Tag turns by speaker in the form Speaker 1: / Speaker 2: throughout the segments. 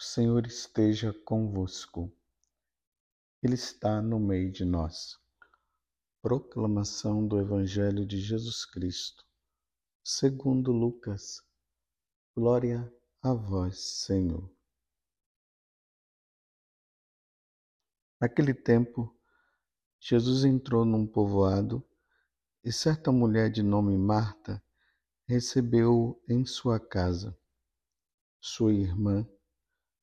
Speaker 1: O Senhor esteja convosco. Ele está no meio de nós. Proclamação do Evangelho de Jesus Cristo, segundo Lucas. Glória a vós, Senhor. Naquele tempo, Jesus entrou num povoado e certa mulher de nome Marta recebeu-o em sua casa. Sua irmã,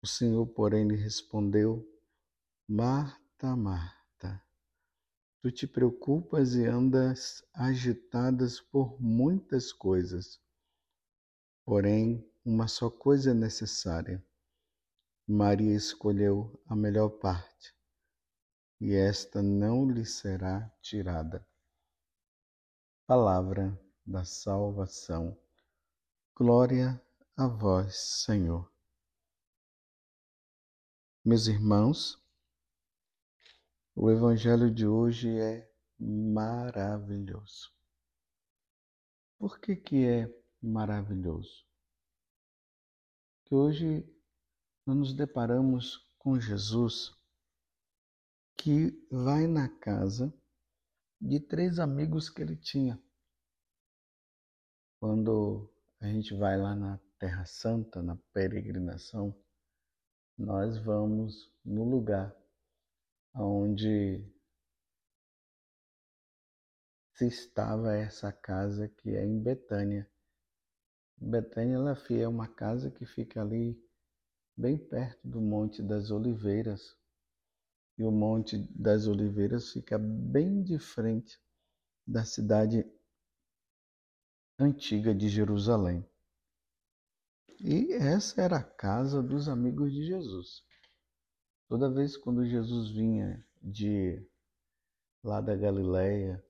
Speaker 1: O Senhor, porém, lhe respondeu: Marta, Marta, tu te preocupas e andas agitadas por muitas coisas. Porém, uma só coisa é necessária. Maria escolheu a melhor parte, e esta não lhe será tirada. Palavra da salvação. Glória a vós, Senhor. Meus irmãos, o Evangelho de hoje é maravilhoso. Por que, que é maravilhoso? Que hoje nós nos deparamos com Jesus que vai na casa de três amigos que ele tinha. Quando a gente vai lá na Terra Santa, na peregrinação, nós vamos no lugar onde se estava essa casa que é em Betânia. Betânia ela é uma casa que fica ali bem perto do Monte das Oliveiras. E o Monte das Oliveiras fica bem de frente da cidade antiga de Jerusalém. E essa era a casa dos amigos de Jesus. Toda vez quando Jesus vinha de lá da Galileia,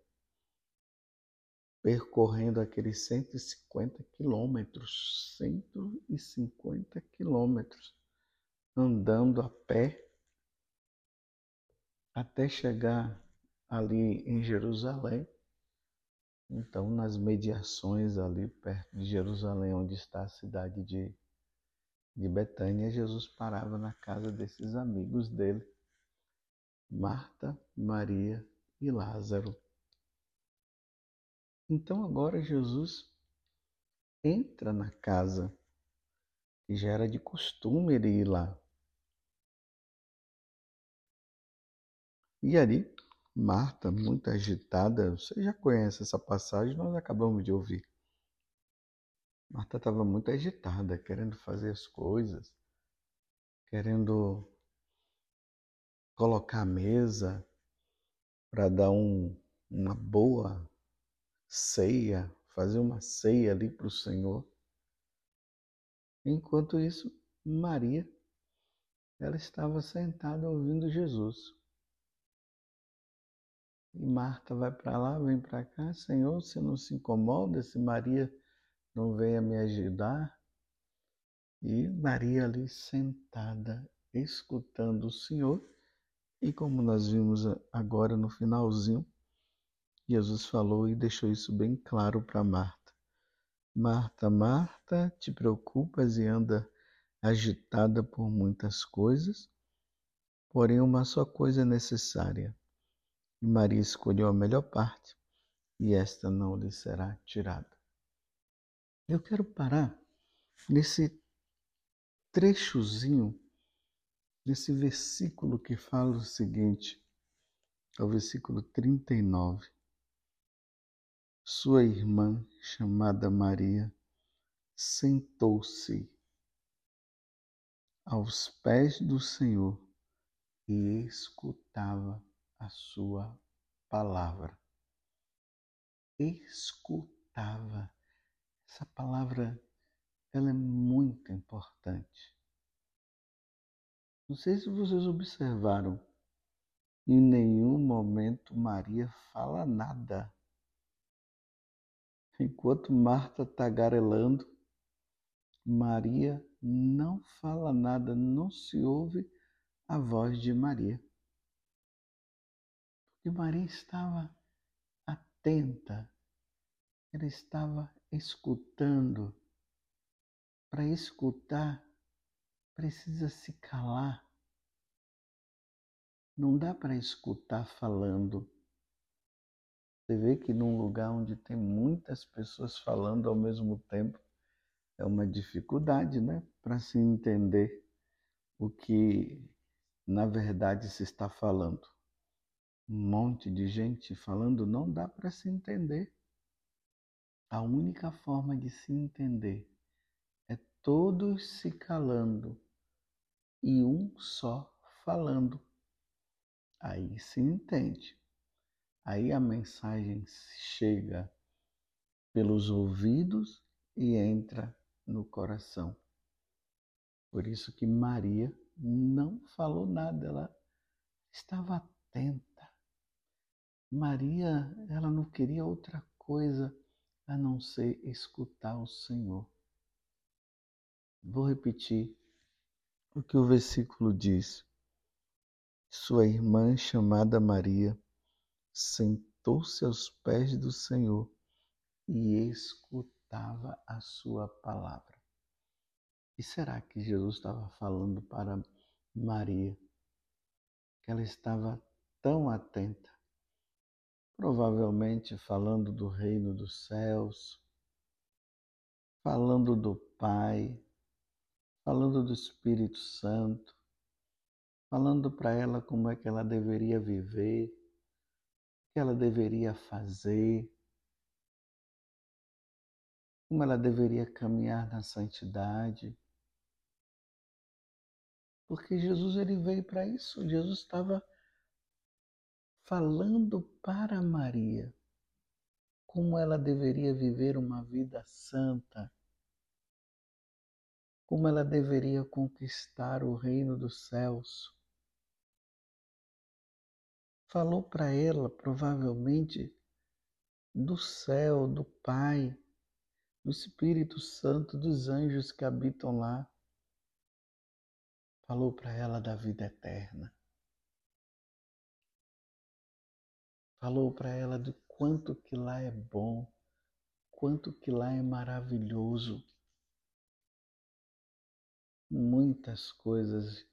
Speaker 1: percorrendo aqueles 150 quilômetros, 150 quilômetros, andando a pé até chegar ali em Jerusalém, então, nas mediações ali perto de Jerusalém, onde está a cidade de, de Betânia, Jesus parava na casa desses amigos dele, Marta, Maria e Lázaro. Então, agora Jesus entra na casa, que já era de costume ele ir lá. E ali Marta, muito agitada, você já conhece essa passagem, nós acabamos de ouvir. Marta estava muito agitada, querendo fazer as coisas, querendo colocar a mesa para dar um, uma boa ceia, fazer uma ceia ali para o Senhor. Enquanto isso, Maria, ela estava sentada ouvindo Jesus. E Marta vai para lá, vem para cá, Senhor, você não se incomoda se Maria não venha me ajudar? E Maria ali sentada, escutando o Senhor, e como nós vimos agora no finalzinho, Jesus falou e deixou isso bem claro para Marta. Marta, Marta, te preocupas e anda agitada por muitas coisas, porém uma só coisa é necessária. E Maria escolheu a melhor parte, e esta não lhe será tirada. Eu quero parar nesse trechozinho, nesse versículo que fala o seguinte, é o versículo 39. Sua irmã, chamada Maria, sentou-se aos pés do Senhor e escutava a sua palavra. Escutava. Essa palavra ela é muito importante. Não sei se vocês observaram, em nenhum momento Maria fala nada. Enquanto Marta tagarelando, Maria não fala nada, não se ouve a voz de Maria. Porque Maria estava atenta, ela estava escutando. Para escutar, precisa se calar. Não dá para escutar falando. Você vê que num lugar onde tem muitas pessoas falando ao mesmo tempo, é uma dificuldade, né? Para se entender o que na verdade se está falando. Um monte de gente falando não dá para se entender. A única forma de se entender é todos se calando e um só falando. Aí se entende. Aí a mensagem chega pelos ouvidos e entra no coração. Por isso que Maria não falou nada, ela estava atenta. Maria, ela não queria outra coisa a não ser escutar o Senhor. Vou repetir o que o versículo diz. Sua irmã, chamada Maria, sentou-se aos pés do Senhor e escutava a sua palavra. E será que Jesus estava falando para Maria que ela estava tão atenta? Provavelmente falando do reino dos céus, falando do Pai, falando do Espírito Santo, falando para ela como é que ela deveria viver, o que ela deveria fazer, como ela deveria caminhar na santidade. Porque Jesus ele veio para isso. Jesus estava falando para Maria como ela deveria viver uma vida santa, como ela deveria conquistar o reino dos céus. Falou para ela, provavelmente, do céu, do Pai, do Espírito Santo, dos anjos que habitam lá. Falou para ela da vida eterna. Falou para ela do quanto que lá é bom, quanto que lá é maravilhoso muitas coisas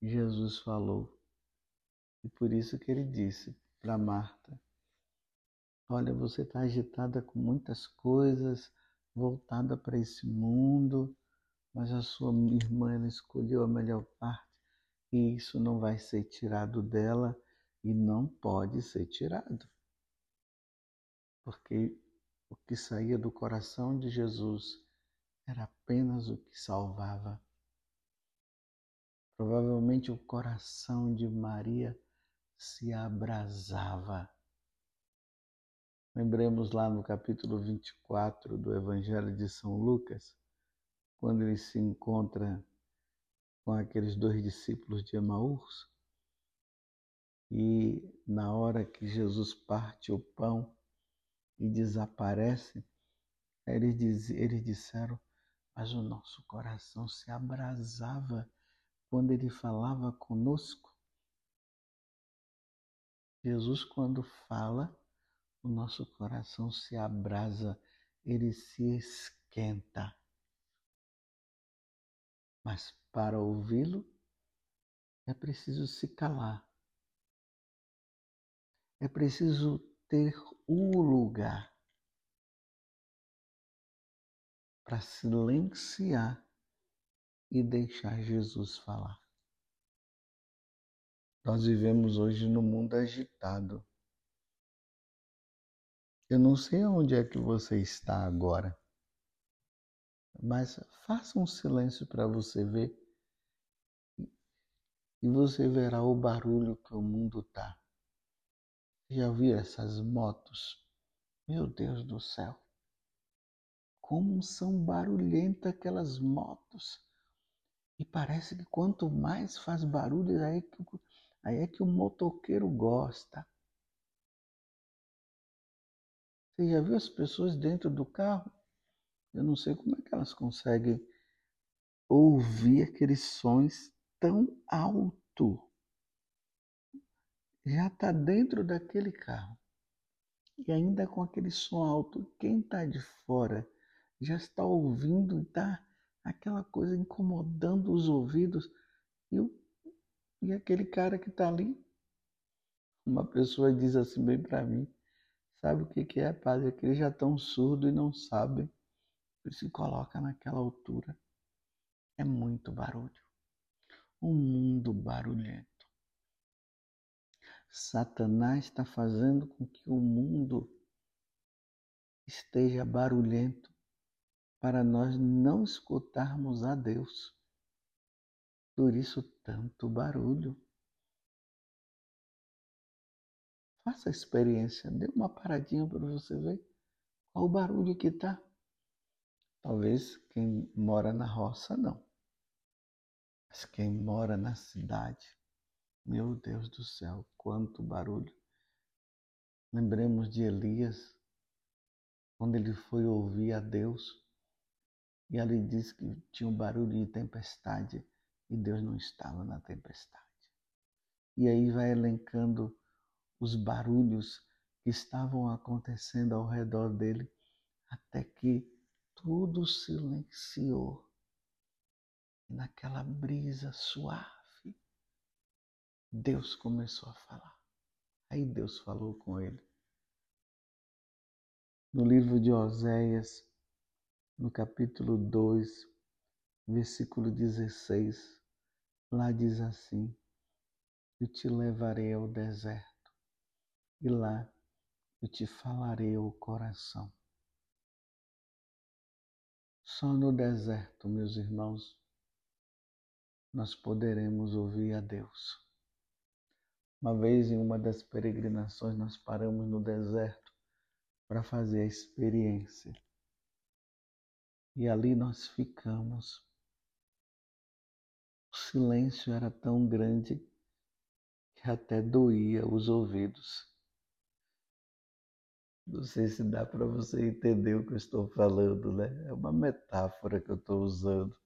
Speaker 1: Jesus falou. E por isso que ele disse para Marta: Olha, você está agitada com muitas coisas, voltada para esse mundo, mas a sua irmã escolheu a melhor parte e isso não vai ser tirado dela e não pode ser tirado. Porque o que saía do coração de Jesus era apenas o que salvava Provavelmente o coração de Maria se abrasava. Lembremos lá no capítulo 24 do Evangelho de São Lucas, quando ele se encontra com aqueles dois discípulos de Emaús, e na hora que Jesus parte o pão e desaparece, eles, diz, eles disseram, mas o nosso coração se abrasava quando ele falava conosco. Jesus, quando fala, o nosso coração se abrasa, ele se esquenta. Mas para ouvi-lo, é preciso se calar. É preciso ter o lugar para silenciar e deixar Jesus falar. Nós vivemos hoje num mundo agitado. Eu não sei onde é que você está agora, mas faça um silêncio para você ver e você verá o barulho que o mundo tá. Já viu essas motos? Meu Deus do céu! Como são barulhentas aquelas motos! E parece que quanto mais faz barulho, aí é que, aí é que o motoqueiro gosta. Você já viu as pessoas dentro do carro? Eu não sei como é que elas conseguem ouvir aqueles sons tão alto. Já está dentro daquele carro. E ainda com aquele som alto, quem está de fora já está ouvindo e está aquela coisa incomodando os ouvidos. E, o, e aquele cara que está ali, uma pessoa diz assim bem para mim, sabe o que, que é, padre? É que eles já estão surdos e não sabem. Por se coloca naquela altura. É muito barulho. Um mundo barulhento. Satanás está fazendo com que o mundo esteja barulhento para nós não escutarmos a Deus. Por isso, tanto barulho. Faça a experiência, dê uma paradinha para você ver qual o barulho que está. Talvez quem mora na roça não. Mas quem mora na cidade, meu Deus do céu, quanto barulho. Lembremos de Elias, quando ele foi ouvir a Deus, e ali diz que tinha um barulho de tempestade e Deus não estava na tempestade. E aí vai elencando os barulhos que estavam acontecendo ao redor dele, até que tudo silenciou. Naquela brisa suave, Deus começou a falar. Aí Deus falou com ele. No livro de Oséias, no capítulo 2, versículo 16, lá diz assim: Eu te levarei ao deserto, e lá eu te falarei ao coração. Só no deserto, meus irmãos, nós poderemos ouvir a Deus. Uma vez em uma das peregrinações, nós paramos no deserto para fazer a experiência e ali nós ficamos. O silêncio era tão grande que até doía os ouvidos. Não sei se dá para você entender o que eu estou falando, né? É uma metáfora que eu estou usando.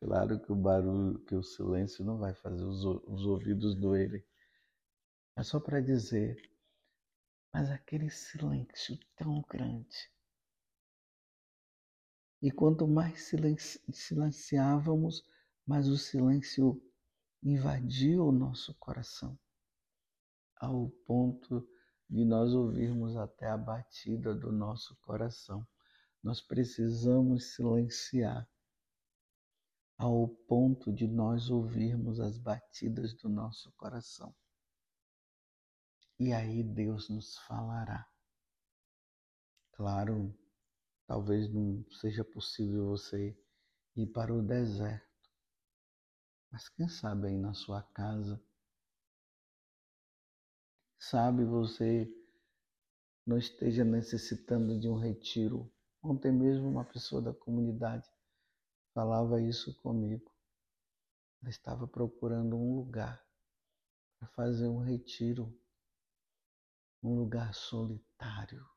Speaker 1: Claro que o barulho, que o silêncio não vai fazer os, os ouvidos doerem. É só para dizer, mas aquele silêncio tão grande e quanto mais silenci silenciávamos, mais o silêncio invadia o nosso coração, ao ponto de nós ouvirmos até a batida do nosso coração. Nós precisamos silenciar ao ponto de nós ouvirmos as batidas do nosso coração. E aí Deus nos falará. Claro, Talvez não seja possível você ir para o deserto. Mas quem sabe aí na sua casa, sabe você não esteja necessitando de um retiro. Ontem mesmo uma pessoa da comunidade falava isso comigo. Ela estava procurando um lugar para fazer um retiro, um lugar solitário.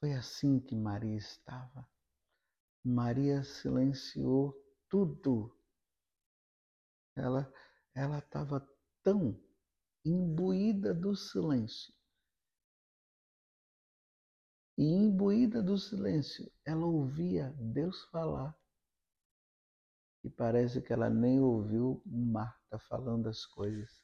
Speaker 1: Foi assim que Maria estava. Maria silenciou tudo. Ela ela estava tão imbuída do silêncio. E imbuída do silêncio, ela ouvia Deus falar. E parece que ela nem ouviu Marta falando as coisas.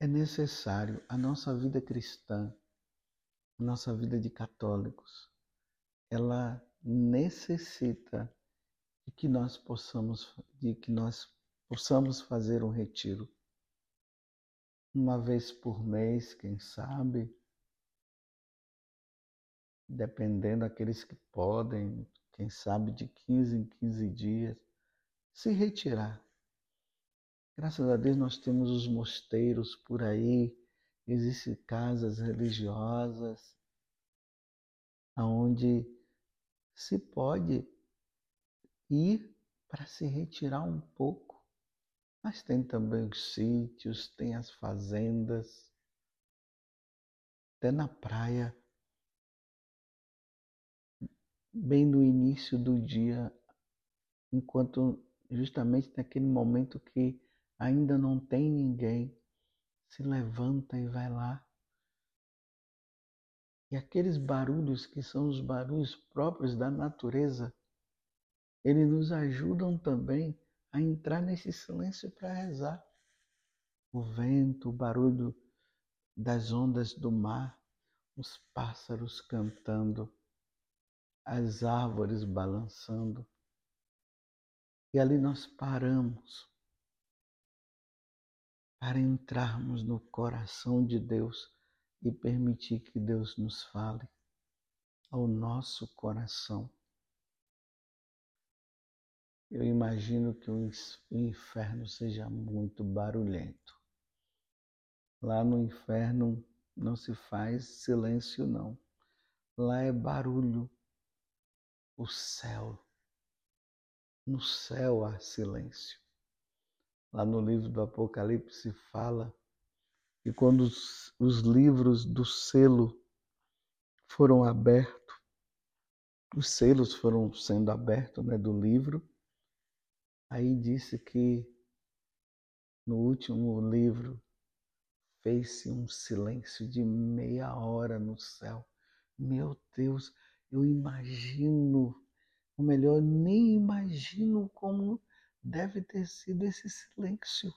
Speaker 1: É necessário a nossa vida cristã, a nossa vida de católicos, ela necessita de que nós possamos, de que nós possamos fazer um retiro. Uma vez por mês, quem sabe, dependendo daqueles que podem, quem sabe de 15 em 15 dias, se retirar Graças a Deus nós temos os mosteiros por aí, existem casas religiosas onde se pode ir para se retirar um pouco. Mas tem também os sítios, tem as fazendas, até na praia. Bem no início do dia, enquanto justamente naquele momento que ainda não tem ninguém, se levanta e vai lá. E aqueles barulhos que são os barulhos próprios da natureza, eles nos ajudam também a entrar nesse silêncio para rezar. O vento, o barulho das ondas do mar, os pássaros cantando, as árvores balançando. E ali nós paramos para entrarmos no coração de Deus e permitir que Deus nos fale ao nosso coração. Eu imagino que o inferno seja muito barulhento. Lá no inferno não se faz silêncio, não. Lá é barulho. O céu. No céu há silêncio. Lá no livro do Apocalipse fala que quando os, os livros do selo foram abertos, os selos foram sendo abertos né, do livro, aí disse que no último livro fez-se um silêncio de meia hora no céu. Meu Deus, eu imagino, ou melhor, nem imagino como deve ter sido esse silêncio.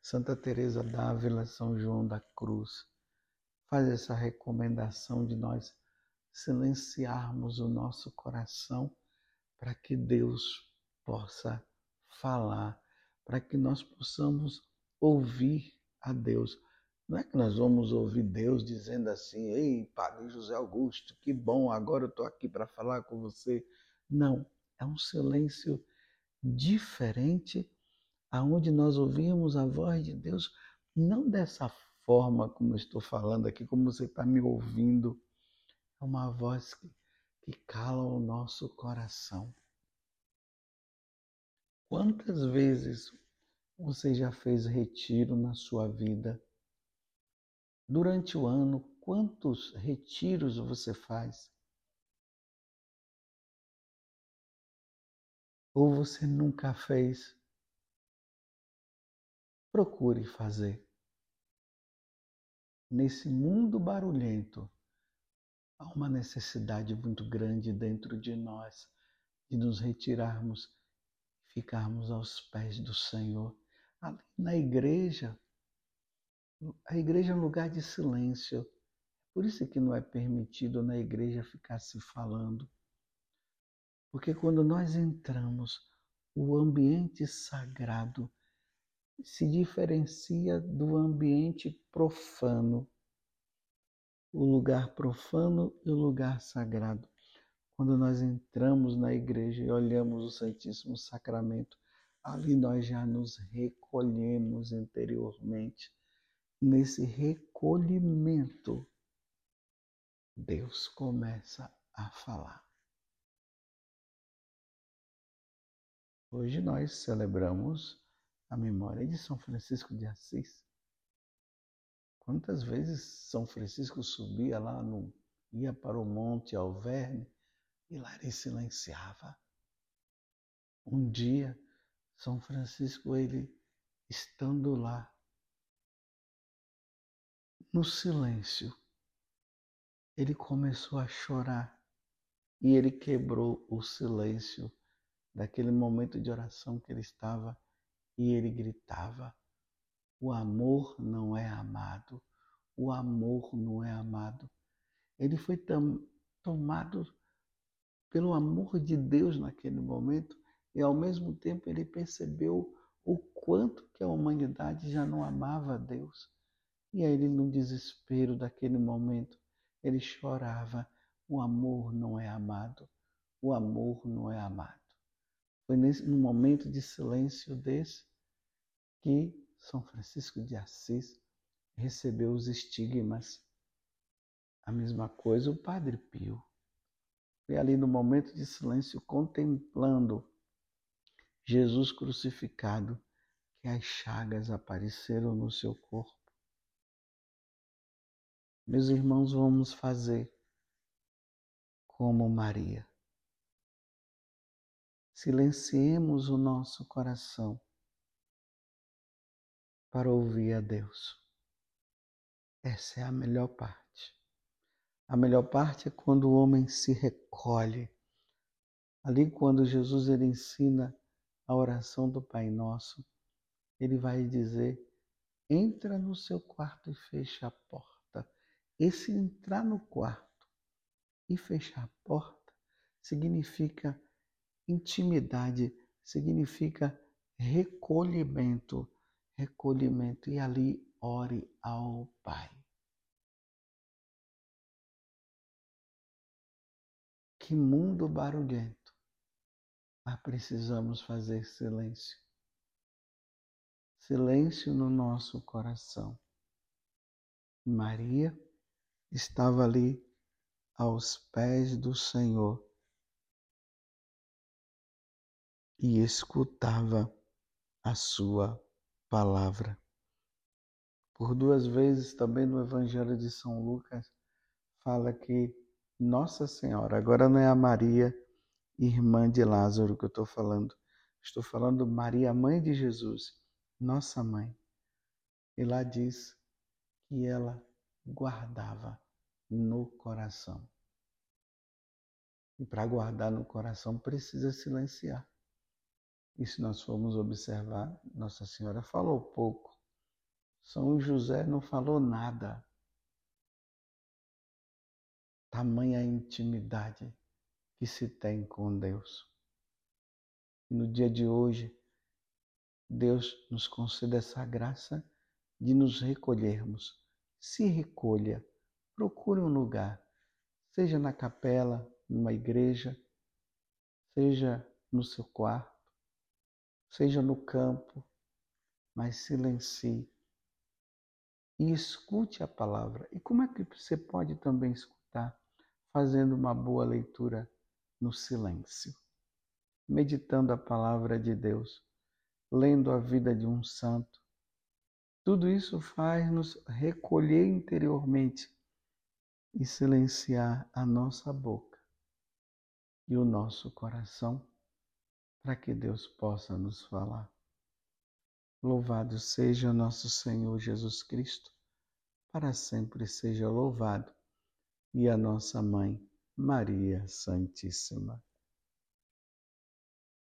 Speaker 1: Santa Teresa d'Ávila, São João da Cruz, faz essa recomendação de nós silenciarmos o nosso coração para que Deus possa falar, para que nós possamos ouvir a Deus. Não é que nós vamos ouvir Deus dizendo assim: Ei, Padre José Augusto, que bom, agora eu estou aqui para falar com você. Não, é um silêncio diferente, aonde nós ouvimos a voz de Deus, não dessa forma como estou falando aqui, como você está me ouvindo. É uma voz que, que cala o nosso coração. Quantas vezes você já fez retiro na sua vida? Durante o ano, quantos retiros você faz? Ou você nunca fez, procure fazer. Nesse mundo barulhento, há uma necessidade muito grande dentro de nós de nos retirarmos, ficarmos aos pés do Senhor. Ali na igreja, a igreja é um lugar de silêncio. Por isso que não é permitido na igreja ficar se falando. Porque quando nós entramos, o ambiente sagrado se diferencia do ambiente profano. O lugar profano e o lugar sagrado. Quando nós entramos na igreja e olhamos o Santíssimo Sacramento, ali nós já nos recolhemos interiormente. Nesse recolhimento, Deus começa a falar. Hoje nós celebramos a memória de São Francisco de Assis. Quantas vezes São Francisco subia lá no ia para o Monte Alverne e lá ele silenciava. Um dia São Francisco ele estando lá no silêncio, ele começou a chorar e ele quebrou o silêncio daquele momento de oração que ele estava e ele gritava: O amor não é amado, o amor não é amado. Ele foi tomado pelo amor de Deus naquele momento e ao mesmo tempo ele percebeu o quanto que a humanidade já não amava Deus. E aí ele no desespero daquele momento, ele chorava: o amor não é amado, o amor não é amado. Foi nesse, num momento de silêncio desse que São Francisco de Assis recebeu os estigmas. A mesma coisa o Padre Pio. Foi ali no momento de silêncio, contemplando Jesus crucificado, que as chagas apareceram no seu corpo. Meus irmãos, vamos fazer como Maria. Silenciemos o nosso coração para ouvir a Deus. Essa é a melhor parte. A melhor parte é quando o homem se recolhe. Ali quando Jesus ele ensina a oração do Pai Nosso, ele vai dizer: entra no seu quarto e fecha a porta. Esse entrar no quarto e fechar a porta significa intimidade, significa recolhimento, recolhimento. E ali ore ao Pai. Que mundo barulhento, mas precisamos fazer silêncio. Silêncio no nosso coração. Maria estava ali aos pés do Senhor e escutava a sua palavra. Por duas vezes também no Evangelho de São Lucas fala que Nossa Senhora, agora não é a Maria, irmã de Lázaro que eu estou falando, estou falando Maria, mãe de Jesus nossa mãe. E lá diz que ela guardava no coração. E para guardar no coração precisa silenciar. E se nós formos observar, Nossa Senhora falou pouco. São José não falou nada. Tamanha intimidade que se tem com Deus. No dia de hoje, Deus nos conceda essa graça de nos recolhermos. Se recolha, procure um lugar, seja na capela, numa igreja, seja no seu quarto, seja no campo, mas silencie e escute a palavra. E como é que você pode também escutar? Fazendo uma boa leitura no silêncio, meditando a palavra de Deus lendo a vida de um santo. Tudo isso faz-nos recolher interiormente e silenciar a nossa boca e o nosso coração para que Deus possa nos falar. Louvado seja nosso Senhor Jesus Cristo, para sempre seja louvado, e a nossa mãe, Maria Santíssima.